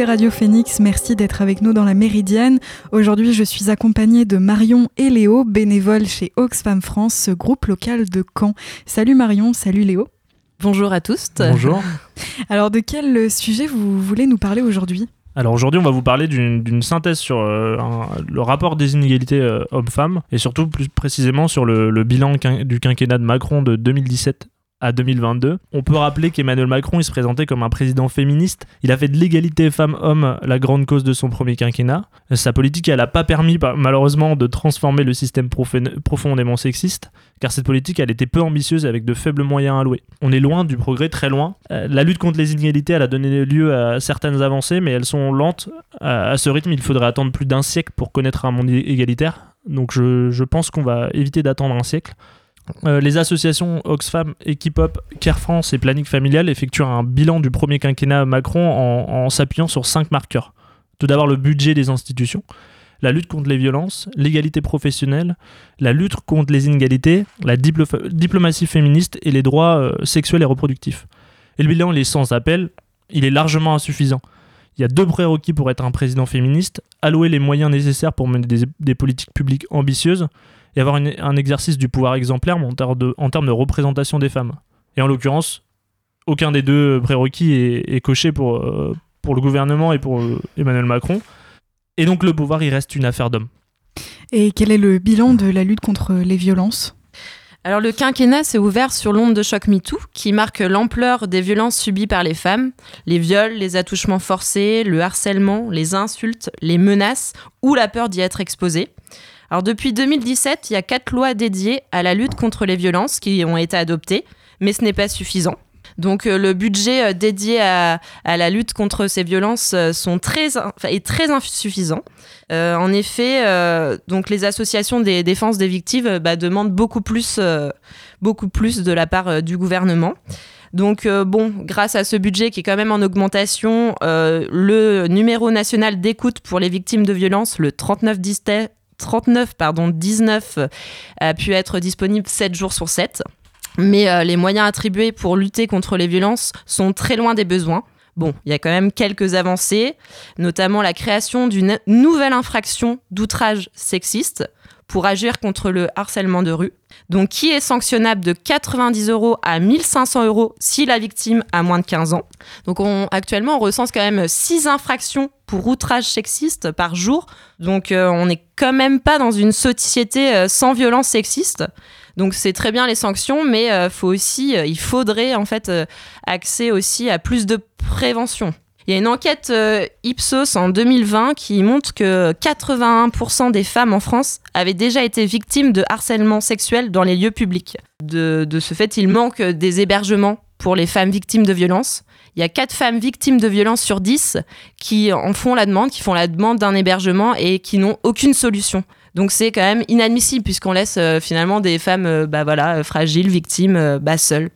écoutez Radio Phoenix, merci d'être avec nous dans la Méridienne. Aujourd'hui, je suis accompagnée de Marion et Léo, bénévoles chez Oxfam France, ce groupe local de Caen. Salut Marion, salut Léo. Bonjour à tous. Bonjour. Alors, de quel sujet vous voulez nous parler aujourd'hui? Alors aujourd'hui, on va vous parler d'une synthèse sur euh, le rapport des inégalités euh, hommes-femmes et surtout plus précisément sur le, le bilan du quinquennat de Macron de 2017 à 2022. On peut rappeler qu'Emmanuel Macron, il se présentait comme un président féministe. Il a fait de l'égalité femmes-hommes la grande cause de son premier quinquennat. Sa politique, elle n'a pas permis, malheureusement, de transformer le système profondément sexiste, car cette politique, elle était peu ambitieuse avec de faibles moyens alloués. On est loin du progrès, très loin. Euh, la lutte contre les inégalités, elle a donné lieu à certaines avancées, mais elles sont lentes. À ce rythme, il faudrait attendre plus d'un siècle pour connaître un monde égalitaire. Donc je pense qu'on va éviter d'attendre un siècle. Euh, les associations Oxfam, Equipop, Care France et Planning Familial effectuent un bilan du premier quinquennat Macron en, s'appuyant sur cinq marqueurs. Tout d'abord le budget des institutions, la lutte contre les violences, l'égalité professionnelle, la lutte contre les inégalités, la diplomatie féministe et les droits euh, sexuels et reproductifs. Et le bilan, il est sans appel, il est largement insuffisant. Il y a deux prérequis pour être un président féministe, allouer les moyens nécessaires pour mener des politiques publiques ambitieuses et avoir un exercice du pouvoir exemplaire en, termes de, en termes de représentation des femmes. Et en l'occurrence, aucun des deux prérequis est, coché pour, euh, pour le gouvernement et pour euh, Emmanuel Macron. Et donc le pouvoir, il reste une affaire d'homme. Et quel est le bilan de la lutte contre les violences? Alors le quinquennat s'est ouvert sur l'onde de choc MeToo qui marque l'ampleur des violences subies par les femmes, les viols, les attouchements forcés, le harcèlement, les insultes, les menaces ou la peur d'y être exposée. Alors depuis 2017, il y a quatre lois dédiées à la lutte contre les violences qui ont été adoptées, mais ce n'est pas suffisant. Donc euh, le budget euh, dédié à, la lutte contre ces violences euh, est très insuffisant. en effet, donc les associations des défenses des victimes bah, demandent beaucoup plus, beaucoup plus de la part du gouvernement. Donc bon, grâce à ce budget qui est quand même en augmentation, le numéro national d'écoute pour les victimes de violences, le 3910 39, pardon, 19 euh, a pu être disponible 7 jours sur 7. Mais euh, les moyens attribués pour lutter contre les violences sont très loin des besoins. Bon, il y a quand même quelques avancées, notamment la création d'une nouvelle infraction d'outrage sexiste pour agir contre le harcèlement de rue. Donc, qui est sanctionnable de 90 euros à 1500 euros si la victime a moins de 15 ans? Donc, on, actuellement, on recense quand même 6 infractions pour outrage sexiste par jour. Donc, euh, on n'est quand même pas dans une société euh, sans violence sexiste. Donc, c'est très bien les sanctions, mais euh, il faudrait en fait accès aussi à plus de prévention. Il y a une enquête euh, Ipsos en 2020 qui montre que 81% des femmes en France avaient déjà été victimes de harcèlement sexuel dans les lieux publics. De, ce fait, il manque des hébergements pour les femmes victimes de violences. Il y a 4 femmes victimes de violences sur 10 qui en font la demande, qui font la demande d'un hébergement et qui n'ont aucune solution. Donc c'est quand même inadmissible puisqu'on laisse euh, finalement des femmes euh, bah voilà, fragiles, victimes, bah, seules.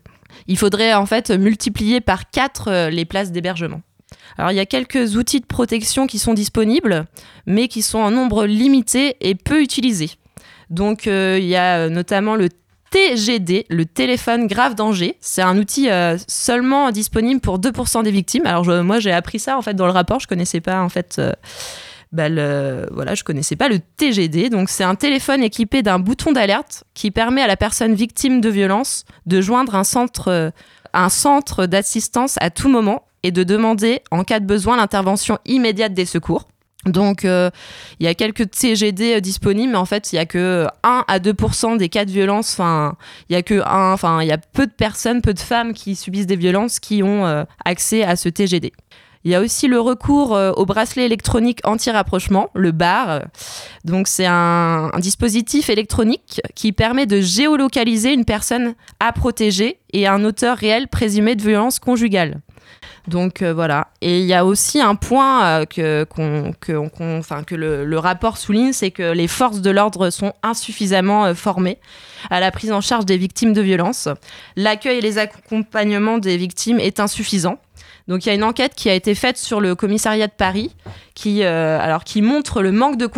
Il faudrait en fait multiplier par 4 les places d'hébergement. Alors il y a quelques outils de protection qui sont disponibles, mais qui sont en nombre limité et peu utilisés. Donc euh, il y a euh, notamment le TGD, le téléphone grave danger. C'est un outil euh, seulement disponible pour 2% des victimes. Alors moi j'ai appris ça en fait dans le rapport, je connaissais pas en fait. Bah, voilà, je connaissais pas le TGD. Donc c'est un téléphone équipé d'un bouton d'alerte qui permet à la personne victime de violence de joindre un centre, un centre d'assistance à tout moment et de demander, en cas de besoin, l'intervention immédiate des secours. Donc, euh, il y a quelques TGD euh, disponibles, mais en fait, il y a que 1 à 2% des cas de violence. Enfin, il y a que enfin, il y a peu de personnes, peu de femmes qui subissent des violences qui ont euh, accès à ce TGD. Il y a aussi le recours au bracelet électronique anti-rapprochement, le BAR. Donc, c'est un, un, dispositif électronique qui permet de géolocaliser une personne à protéger et un auteur réel présumé de violence conjugale. Donc euh, voilà. Et il y a aussi un point euh, que, le, rapport souligne, c'est que les forces de l'ordre sont insuffisamment euh, formées à la prise en charge des victimes de violences. L'accueil et les accompagnements des victimes est insuffisant. Donc il y a une enquête qui a été faite sur le commissariat de Paris qui montre le manque de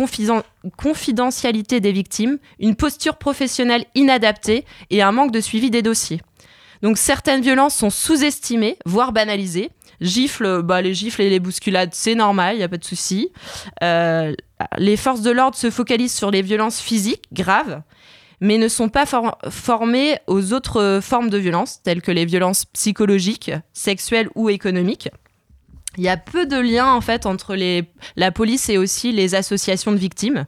confidentialité des victimes, une posture professionnelle inadaptée et un manque de suivi des dossiers. Donc certaines violences sont sous-estimées, voire banalisées, Gifles, bah, les gifles et les bousculades, c'est normal, il n'y a pas de souci. Euh, les forces de l'ordre se focalisent sur les violences physiques graves, mais ne sont pas formées aux autres formes de violence, telles que les violences psychologiques, sexuelles ou économiques. Il y a peu de liens en fait entre la police et aussi les associations de victimes.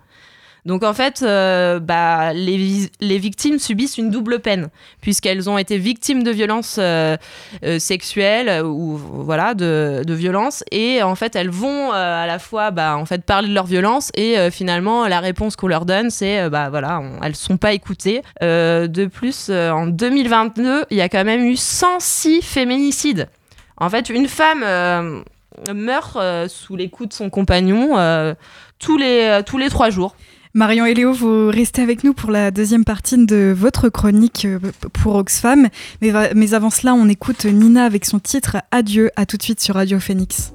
Donc en fait, euh, bah, les, victimes subissent une double peine, puisqu'elles ont été victimes de violences euh, euh, sexuelles ou voilà, de, de violences, et en fait elles vont à la fois bah, en fait, parler de leur violence, et finalement la réponse qu'on leur donne, c'est bah voilà, on, elles sont pas écoutées. de plus, en 2022, il y a quand même eu 106 féminicides. En fait, une femme meurt sous les coups de son compagnon tous les, tous les trois jours. Marion et Léo, vous restez avec nous pour la deuxième partie de votre chronique euh, pour Oxfam. Mais, avant cela, on écoute Nina avec son titre Adieu. À tout de suite sur Radio Phoenix.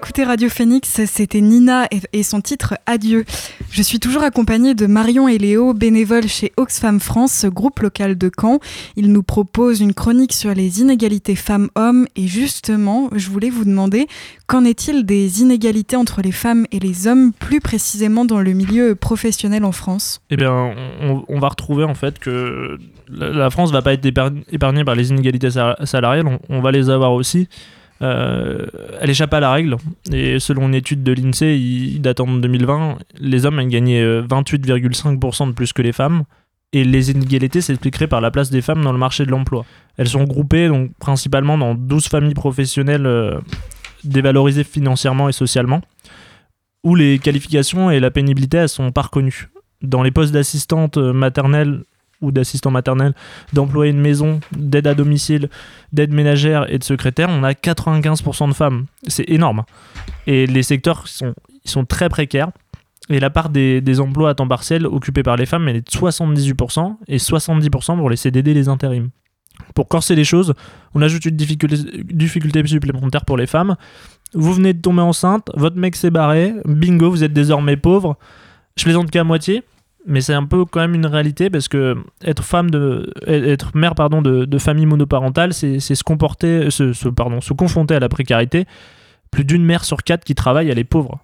Radio Phoenix, c'était Nina et son titre Adieu. Je suis toujours accompagnée de Marion et Léo, bénévoles chez Oxfam France, groupe local de Caen. Ils nous proposent une chronique sur les inégalités femmes-hommes et justement, je voulais vous demander, qu'en est-il des inégalités entre les femmes et les hommes, plus précisément dans le milieu professionnel en France? Eh bien, on, va retrouver en fait que la France va pas être épargnée par les inégalités salariales, on va les avoir aussi. Euh, elle échappe à la règle. Et selon une étude de l'INSEE datant de 2020, les hommes ont gagné 28,5% euh, de plus que les femmes. Et les inégalités s'expliqueraient par la place des femmes dans le marché de l'emploi. Elles sont groupées donc, principalement dans 12 familles professionnelles euh, dévalorisées financièrement et socialement, où les qualifications et la pénibilité elles sont pas reconnues. Dans les postes d'assistante maternelle ou d'assistant maternel, d'employés de maison, d'aide à domicile, d'aide ménagère et de secrétaire, on a 95% de femmes. C'est énorme. Et les secteurs sont, sont très précaires. Et la part des, des emplois à temps partiel occupés par les femmes, elle est de 78% et 70% pour les CDD et les intérims. Pour corser les choses, on ajoute une difficulté, difficulté supplémentaire pour les femmes. Vous venez de tomber enceinte, votre mec s'est barré, bingo, vous êtes désormais pauvre. Je plaisante qu'à moitié, mais c'est un peu quand même une réalité parce que être femme de être mère pardon de, famille monoparentale c'est se comporter se confronter à la précarité. Plus d'une mère sur quatre qui travaille elle est pauvre.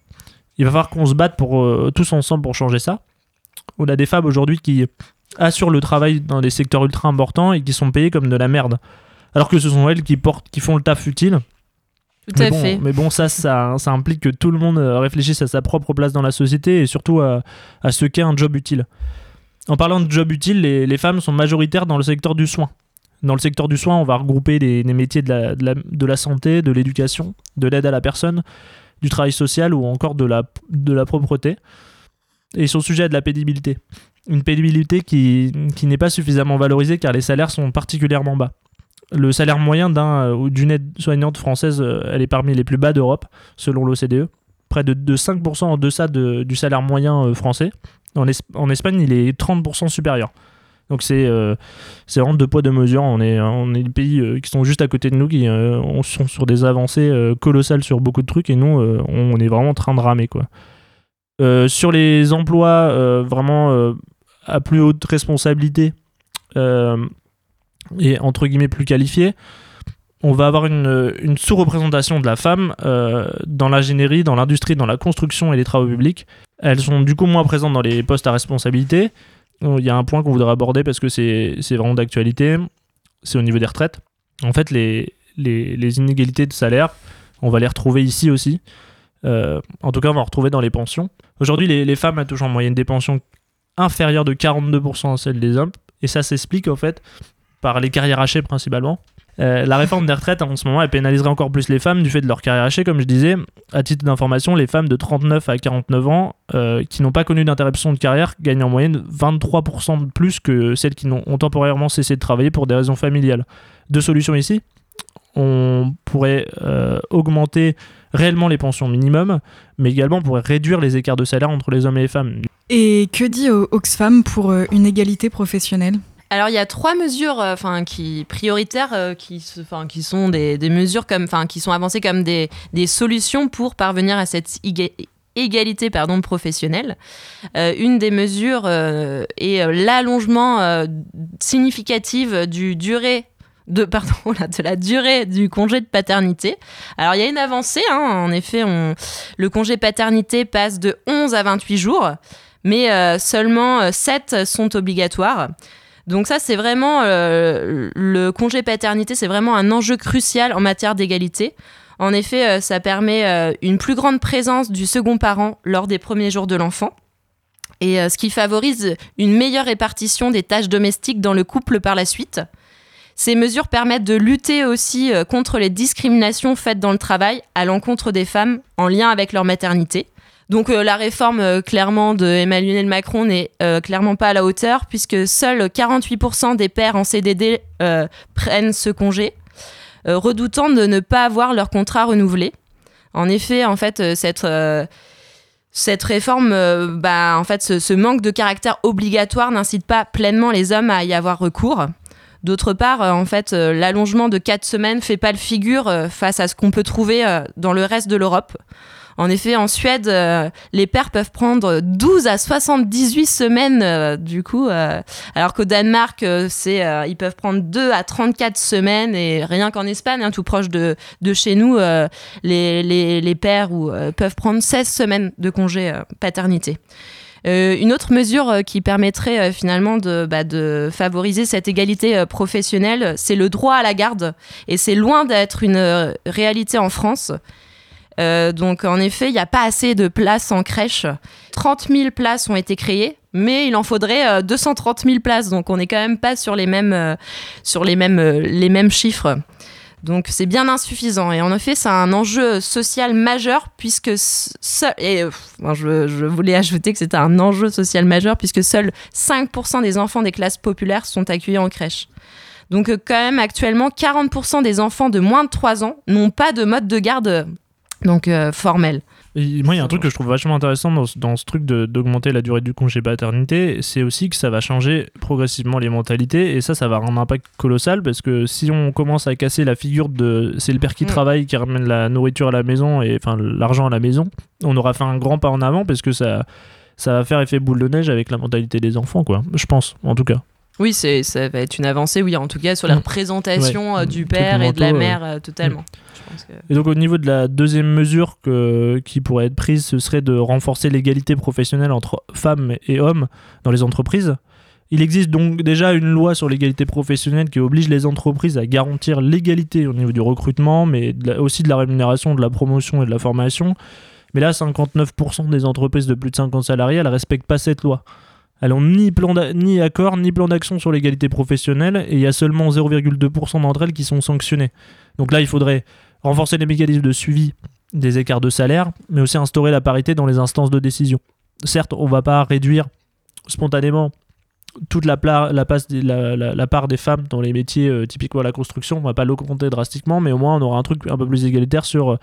Il va falloir qu'on se batte pour euh, tous ensemble pour changer ça. On a des femmes aujourd'hui qui assurent le travail dans des secteurs ultra importants et qui sont payées comme de la merde. Alors que ce sont elles qui portent qui font le taf utile Tout mais à bon, fait. Mais bon, ça, ça, ça implique que tout le monde euh, réfléchisse à sa propre place dans la société et surtout à, à ce qu'est un job utile. En parlant de job utile, les, les femmes sont majoritaires dans le secteur du soin. Dans le secteur du soin, on va regrouper les, les métiers de la, de, la, de la santé, de l'éducation, de l'aide à la personne, du travail social ou encore de la, de la propreté. Et ils sont sujets à de la pénibilité. Une pénibilité qui, qui n'est pas suffisamment valorisée car les salaires sont particulièrement bas. Le salaire moyen d'un euh, ou d'une aide-soignante française, euh, elle est parmi les plus bas d'Europe, selon l'OCDE. Près de, de 5% en deçà de- du salaire moyen euh, français. En, Es- en Espagne, il est 30% supérieur. Donc c'est euh, vraiment deux poids, deux mesures. On est, on est des pays qui sont juste à côté de nous, qui on- sont sur des avancées colossales sur beaucoup de trucs, et nous, on est vraiment en train de ramer. Quoi. Sur les emplois vraiment à plus haute responsabilité, et entre guillemets plus qualifiés, on va avoir une, sous-représentation de la femme euh, dans l'ingénierie, dans l'industrie, dans la construction et les travaux publics. Elles sont du coup moins présentes dans les postes à responsabilité. Il y a un point qu'on voudrait aborder parce que c'est vraiment d'actualité, c'est au niveau des retraites. En fait, les, les, les inégalités de salaire, on va les retrouver ici aussi. Euh, en tout cas, on va en retrouver dans les pensions. Aujourd'hui, les, les femmes elles touchent en moyenne des pensions inférieures de 42% à celles des hommes. Et ça s'explique en fait par les carrières hachées principalement. Euh, la réforme des retraites en ce moment elle pénaliserait encore plus les femmes du fait de leur carrière hachée. Comme je disais à titre d'information les femmes de 39 à 49 ans euh, qui n'ont pas connu d'interruption de carrière gagnent en moyenne 23% de plus que celles qui ont temporairement cessé de travailler pour des raisons familiales. Deux solutions ici. On pourrait euh, augmenter réellement les pensions minimum mais également on pourrait réduire les écarts de salaire entre les hommes et les femmes. Et que dit Oxfam pour une égalité professionnelle? Alors il y a trois mesures, euh, enfin qui prioritaires, euh, qui, se- 'fin, qui sont des, mesures comme, enfin qui sont avancées comme des, solutions pour parvenir à cette éga- égalité pardon professionnelle. Euh, une des mesures euh, est l'allongement significatif du durée de, pardon, là, de la durée du congé de paternité. Alors, il y a une avancée, hein, en effet, le congé paternité passe de 11 à 28 jours, mais seulement euh, 7 sont obligatoires. Donc ça, c'est vraiment euh, le congé paternité, c'est vraiment un enjeu crucial en matière d'égalité. En effet, euh, ça permet euh, une plus grande présence du second parent lors des premiers jours de l'enfant. Et ce qui favorise une meilleure répartition des tâches domestiques dans le couple par la suite. Ces mesures permettent de lutter aussi contre les discriminations faites dans le travail à l'encontre des femmes en lien avec leur maternité. Donc euh, la réforme euh, clairement de Emmanuel Macron n'est euh, clairement pas à la hauteur puisque seuls 48% des pères en CDD prennent ce congé, redoutant de ne pas avoir leur contrat renouvelé. En effet, en fait, cette réforme, bah, en fait, ce, manque de caractère obligatoire n'incite pas pleinement les hommes à y avoir recours. D'autre part, en fait, l'allongement de 4 semaines fait pas le figure face à ce qu'on peut trouver dans le reste de l'Europe. En effet, en Suède, euh, les pères peuvent prendre 12 à 78 semaines, euh, du coup, euh, alors qu'au Danemark, euh, ils peuvent prendre 2 à 34 semaines, et rien qu'en Espagne, hein, tout proche de, chez nous, les, pères peuvent prendre 16 semaines de congé paternité. Une autre mesure qui permettrait finalement de, bah, de favoriser cette égalité professionnelle, c'est le droit à la garde. Et c'est loin d'être une réalité en France. Euh, donc en effet, il n'y a pas assez de places en crèche. 30 000 places ont été créées, mais il en faudrait euh, 230 000 places. Donc on n'est quand même pas sur les mêmes, euh, sur les mêmes, euh, les mêmes chiffres. Donc c'est bien insuffisant. Et en effet, c'est un enjeu social majeur puisque seul, et je, voulais ajouter que c'était un enjeu social majeur puisque seuls 5% des enfants des classes populaires sont accueillis en crèche. Donc quand même actuellement 40% des enfants de moins de 3 ans n'ont pas de mode de garde donc euh, formel. Et moi, il y a un truc que je trouve vachement intéressant dans, ce- dans ce truc d'augmenter la durée du congé paternité, c'est aussi que ça va changer progressivement les mentalités, et ça, ça va avoir un impact colossal, parce que si on commence à casser la figure de c'est le père qui Mm. travaille, qui ramène la nourriture à la maison, et enfin l'argent à la maison, on aura fait un grand pas en avant, parce que ça, ça va faire effet boule de neige avec la mentalité des enfants, quoi. Je pense, en tout cas. Oui, c'est, ça va être une avancée, oui, en tout cas, sur la Mm. représentation Ouais. euh, du père et de la mère, euh, totalement. Je pense que- Et donc au niveau de la deuxième mesure que, qui pourrait être prise, ce serait de renforcer l'égalité professionnelle entre femmes et hommes dans les entreprises. Il existe donc déjà une loi sur l'égalité professionnelle qui oblige les entreprises à garantir l'égalité au niveau du recrutement, mais de la- aussi de la rémunération, de la promotion et de la formation. Mais là, 59% des entreprises de plus de 50 salariés, elles ne respectent pas cette loi. Elles n'ont ni, plan ni accord, ni plan d'action sur l'égalité professionnelle, et il y a seulement 0,2% d'entre elles qui sont sanctionnées. Donc là, il faudrait renforcer les mécanismes de suivi des écarts de salaire, mais aussi instaurer la parité dans les instances de décision. Certes, on va pas réduire spontanément toute la, part des femmes dans les métiers euh, typiquement la construction, on va pas l'augmenter drastiquement, mais au moins on aura un truc un peu plus égalitaire sur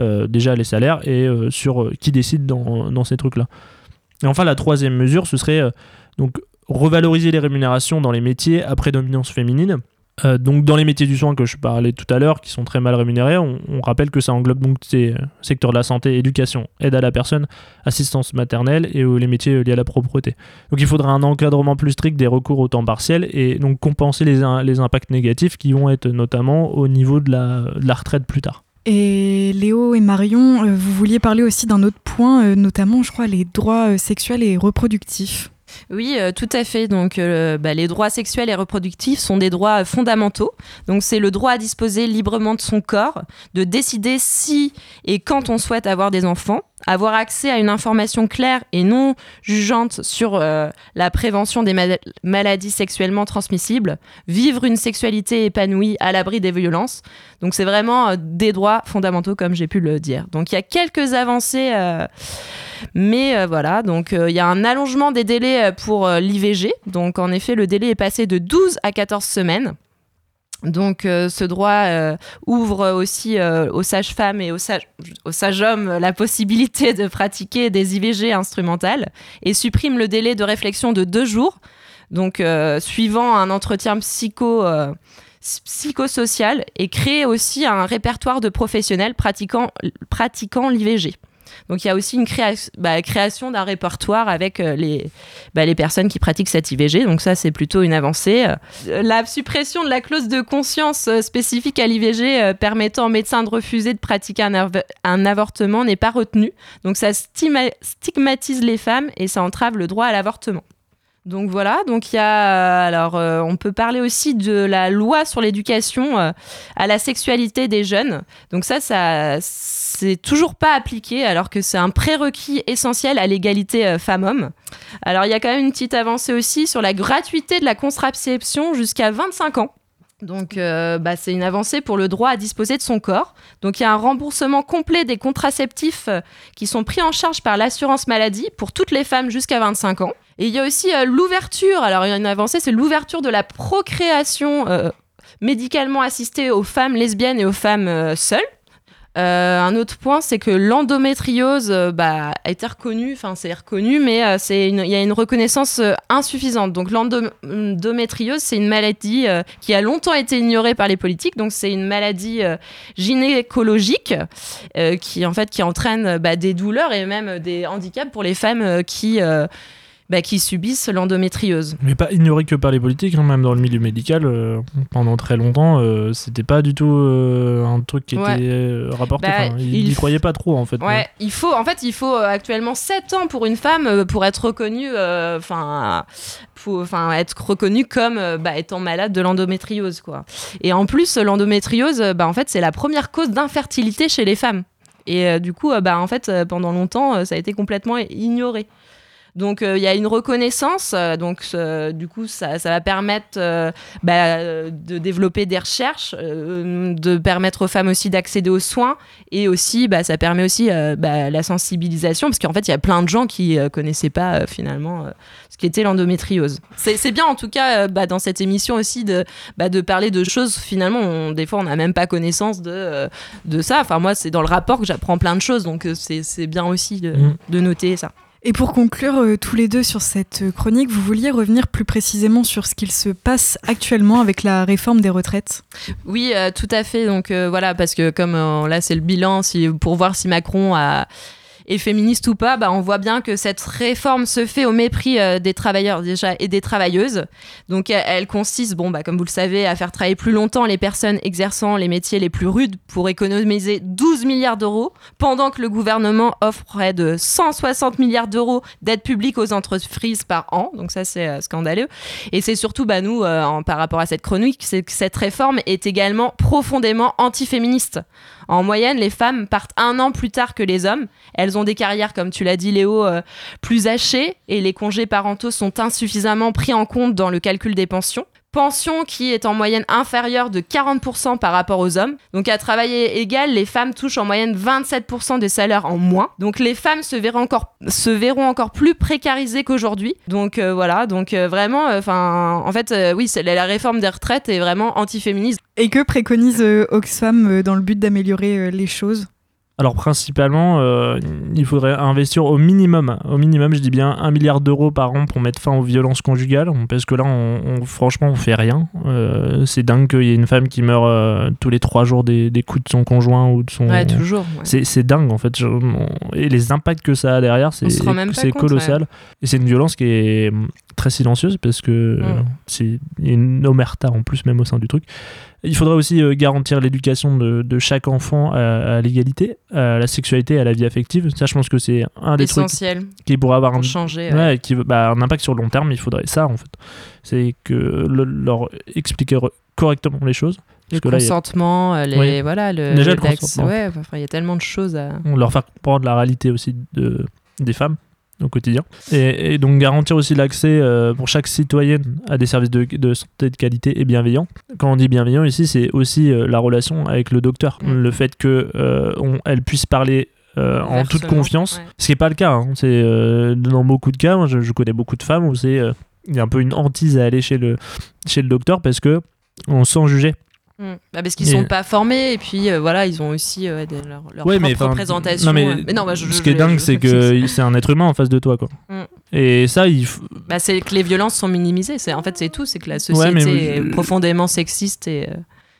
euh, déjà les salaires et euh, sur euh, qui décide dans ces trucs-là. Et enfin, la troisième mesure, ce serait euh, donc revaloriser les rémunérations dans les métiers à prédominance féminine. Euh, donc dans les métiers du soin que je parlais tout à l'heure, qui sont très mal rémunérés, on, rappelle que ça englobe donc ces euh, secteurs de la santé, éducation, aide à la personne, assistance maternelle et les métiers liés à la propreté. Donc il faudra un encadrement plus strict des recours au temps partiel et donc compenser les, impacts négatifs qui vont être notamment au niveau de la retraite plus tard. Et Léo et Marion, euh, vous vouliez parler aussi d'un autre point, euh, notamment, je crois, les droits euh, sexuels et reproductifs. Oui, euh, tout à fait. Donc, euh, bah, les droits sexuels et reproductifs sont des droits fondamentaux. Donc, c'est le droit à disposer librement de son corps, de décider si et quand on souhaite avoir des enfants, avoir accès à une information claire et non jugeante sur euh, la prévention des mal- maladies sexuellement transmissibles, vivre une sexualité épanouie à l'abri des violences. Donc, c'est vraiment des droits fondamentaux, comme j'ai pu le dire. Donc, il y a quelques avancées. Mais euh, voilà, donc euh, il y a un allongement des délais euh, pour l'IVG. Donc en effet, le délai est passé de 12 à 14 semaines. Donc ce droit ouvre aussi aux sages-femmes et aux, sage- aux sages-hommes la possibilité de pratiquer des IVG instrumentales et supprime le délai de réflexion de deux jours. Donc suivant un entretien psycho... psychosocial et crée aussi un répertoire de professionnels pratiquant, pratiquant l'IVG. Donc il y a aussi une bah, création d'un répertoire avec euh, les, bah, les personnes qui pratiquent cette IVG. Donc ça, c'est plutôt une avancée. Euh, La suppression de la clause de conscience euh, spécifique à l'IVG permettant aux médecins de refuser de pratiquer un, un avortement n'est pas retenue. Donc ça stigmatise les femmes et ça entrave le droit à l'avortement. Donc voilà, donc il y a euh, alors euh, on peut parler aussi de la loi sur l'éducation euh, à la sexualité des jeunes. Donc ça ça c'est toujours pas appliqué alors que c'est un prérequis essentiel à l'égalité euh, femmes-hommes. Alors il y a quand même une petite avancée aussi sur la gratuité de la contraception jusqu'à 25 ans. Donc, bah, c'est une avancée pour le droit à disposer de son corps. Donc, il y a un remboursement complet des contraceptifs qui sont pris en charge par l'assurance maladie pour toutes les femmes jusqu'à 25 ans. Et il y a aussi euh, l'ouverture. Alors, il y a une avancée, c'est l'ouverture de la procréation euh, médicalement assistée aux femmes lesbiennes et aux femmes euh, seules. Un autre point, c'est que l'endométriose bah, a été reconnue, enfin c'est reconnu, mais c'est il y a une reconnaissance insuffisante. Donc l'endométriose, c'est une maladie qui a longtemps été ignorée par les politiques. Donc c'est une maladie gynécologique qui en fait qui entraîne bah, des douleurs et même des handicaps pour les femmes qui bah, qui subissent l'endométriose. Mais pas ignoré que par les politiques, hein, même dans le milieu médical, euh, pendant très longtemps, euh, c'était pas du tout euh, un truc qui Ouais. était euh, rapporté. Bah, Enfin, ils il n'y f- croyaient pas trop en fait. Ouais, il faut en fait il faut actuellement 7 ans pour une femme pour être reconnue enfin enfin être reconnue comme bah, étant malade de l'endométriose quoi. Et en plus l'endométriose bah en fait c'est la première cause d'infertilité chez les femmes. Et du coup bah en fait pendant longtemps ça a été complètement ignoré. Donc il y a une reconnaissance, donc du coup ça, ça va permettre bah, de développer des recherches, de permettre aux femmes aussi d'accéder aux soins et aussi bah, ça permet aussi bah, la sensibilisation parce qu'en fait il y a plein de gens qui connaissaient pas finalement ce qui était l'endométriose. C'est bien en tout cas bah, dans cette émission aussi de, bah, de parler de choses finalement des fois on n'a même pas connaissance de, de ça. Enfin moi c'est dans le rapport que j'apprends plein de choses donc c'est bien aussi de, mm. de noter ça. Et pour conclure euh, tous les deux sur cette chronique, vous vouliez revenir plus précisément sur ce qu'il se passe actuellement avec la réforme des retraites? Oui, euh, tout à fait. Donc euh, voilà, parce que comme là c'est le bilan, pour voir si Macron a et féministe ou pas, bah, on voit bien que cette réforme se fait au mépris euh, des travailleurs déjà et des travailleuses. Donc elle, consiste, bon, bah, comme vous le savez, à faire travailler plus longtemps les personnes exerçant les métiers les plus rudes pour économiser 12 milliards d'euros, pendant que le gouvernement offre près de 160 milliards d'euros d'aide publique aux entreprises par an. Donc ça, c'est euh, scandaleux. Et c'est surtout, bah, nous, euh, par rapport à cette chronique, que cette réforme est également profondément antiféministe. En moyenne, les femmes partent un an plus tard que les hommes. Des carrières, comme tu l'as dit Léo, euh, plus hachées et les congés parentaux sont insuffisamment pris en compte dans le calcul des pensions pension qui est en moyenne inférieure de 40% par rapport aux hommes. Donc à travailler égal, les femmes touchent en moyenne 27% des salaires en moins. Donc les femmes se verront encore, se verront encore plus précarisées qu'aujourd'hui. Donc euh, voilà, donc euh, vraiment, enfin, en fait, oui, la réforme des retraites est vraiment antiféministe. Et que préconise Oxfam dans le but d'améliorer les choses? Alors principalement, euh, il faudrait investir au minimum, au minimum, je dis bien un milliard d'euros par an pour mettre fin aux violences conjugales, parce que là, on, franchement, on fait rien. Euh, c'est dingue qu'il y ait une femme qui meurt euh, tous les trois jours des, coups de son conjoint ou de son. Ouais, toujours. C'est dingue en fait. et les impacts que ça a derrière, c'est colossal. Et c'est une violence qui est très silencieuse parce que mm. c'est une omerta en plus même au sein du truc. Il faudrait aussi euh, garantir l'éducation de, chaque enfant à, l'égalité, à la sexualité, à la vie affective. Ça, je pense que c'est un des Essentiel trucs qui pourrait avoir un, changer, ouais. qui, bah, un impact sur le long terme. Il faudrait ça, en fait. C'est que leur expliquer correctement les choses. Le consentement, euh, les, voilà, le, Déjà, le, consentement. Ouais, il y a tellement de choses à... On leur faire comprendre la réalité aussi de, des femmes au quotidien. Et, donc garantir aussi l'accès euh, pour chaque citoyenne à des services de, de, santé de qualité et bienveillants. Quand on dit bienveillant ici, c'est aussi euh, la relation avec le docteur. Mm. Le fait qu'elle euh, puisse parler en toute confiance, ce qui n'est pas le cas. Hein. C'est dans beaucoup de cas, je, je, connais beaucoup de femmes où c'est il y a un peu une hantise à aller chez le, chez le docteur parce que on sent juger. Mm. Bah, parce qu'ils sont pas formés et puis euh, voilà ils ont aussi euh, leur, leur propre présentation. mais, euh. non, ce qui est dingue c'est que c'est un être humain en face de toi quoi. Mm. Et ça il bah, c'est que les violences sont minimisées. C'est en fait c'est tout c'est que la société est profondément sexiste et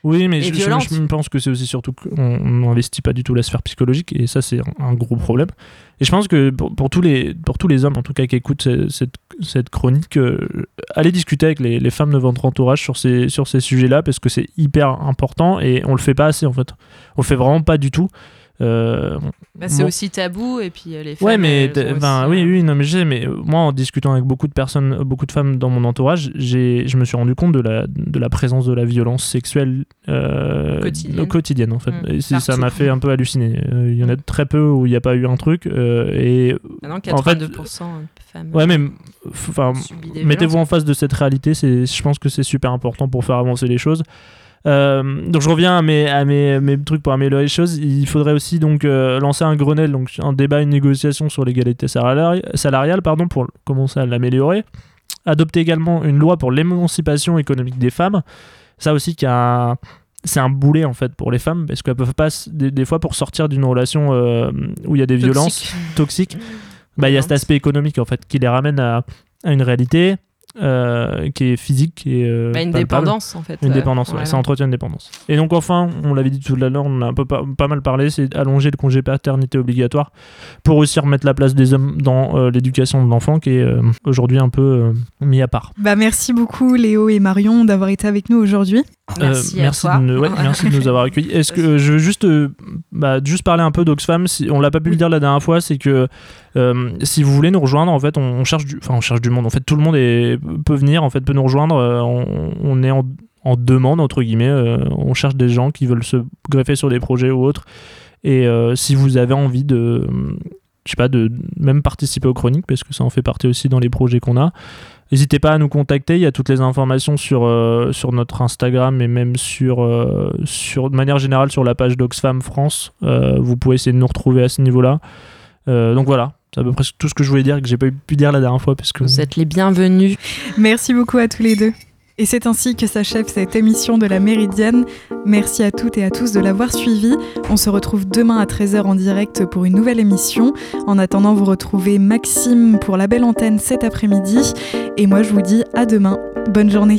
oui, mais je, je, pense que c'est aussi surtout qu'on n'investit pas du tout la sphère psychologique et ça, c'est un, gros problème. Et je pense que pour, tous, les, pour tous les hommes, en tout cas, qui écoutent cette, cette, chronique, euh, allez discuter avec les, les, femmes de votre entourage sur ces, sur ces sujets-là parce que c'est hyper important et on le fait pas assez en fait. On le fait vraiment pas du tout. Euh, bah, c'est aussi tabou et puis euh, les femmes. Ouais, mais oui, oui, non, mais j'ai, mais moi en discutant avec beaucoup de personnes, beaucoup de femmes dans mon entourage, j'ai, je me suis rendu compte de la, de la présence de la violence sexuelle euh, quotidienne. en fait. Mmh. et ça m'a fait un peu halluciner. Il y en a mmh. très peu où il n'y a pas eu un truc et. Maintenant, 82% en fait, femmes. Ouais, mais enfin, mettez-vous en face de cette réalité. C'est, je pense que c'est super important pour faire avancer les choses. Euh, donc je reviens à mes, à mes, mes, trucs pour améliorer les choses. Il faudrait aussi donc euh, lancer un Grenelle, donc un débat, une négociation sur l'égalité salariale, pardon, pour commencer à l'améliorer. Adopter également une loi pour l'émancipation économique des femmes. Ça aussi, qui a c'est un boulet en fait pour les femmes parce qu'elles peuvent pas des, fois pour sortir d'une relation euh, où il y a des violences toxiques bah il y a cet aspect économique en fait qui les ramène à, à une réalité euh, qui est physique et euh, bah, une dépendance en fait une dépendance ouais. ça entretient une dépendance. Et donc enfin on l'avait dit tout à l'heure on a un peu pas, pas mal parlé c'est allonger le congé paternité obligatoire pour aussi remettre la place des hommes dans euh, l'éducation de l'enfant qui est aujourd'hui un peu mis à part. Bah merci beaucoup Léo et Marion d'avoir été avec nous aujourd'hui Merci, merci, De, ouais, merci de nous avoir accueillis. Est-ce que je veux juste, bah, juste parler un peu d'Oxfam si, On l'a pas pu le dire la dernière fois, c'est que euh, si vous voulez nous rejoindre, en fait, on, cherche du, enfin, on cherche du monde. En fait, tout le monde est, peut venir, en fait, peut nous rejoindre. Euh, on, est en, en, demande entre guillemets. Euh, on cherche des gens qui veulent se greffer sur des projets ou autres. Et si vous avez envie de je sais pas, de même participer aux chroniques, parce que ça en fait partie aussi dans les projets qu'on a. N'hésitez pas à nous contacter, il y a toutes les informations sur, euh, sur notre Instagram et même sur, euh, sur, de manière générale sur la page d'Oxfam France. Euh, vous pouvez essayer de nous retrouver à ce niveau-là. donc voilà, c'est à peu près tout ce que je voulais dire que j'ai pas pu dire la dernière fois. Parce que... Vous êtes les bienvenus. Merci beaucoup à tous les deux. Et c'est ainsi que s'achève cette émission de la Méridienne. Merci à toutes et à tous de l'avoir suivi. On se retrouve demain à 13h en direct pour une nouvelle émission. En attendant, vous retrouvez Maxime pour la belle antenne cet après-midi. Et moi, je vous dis à demain. Bonne journée.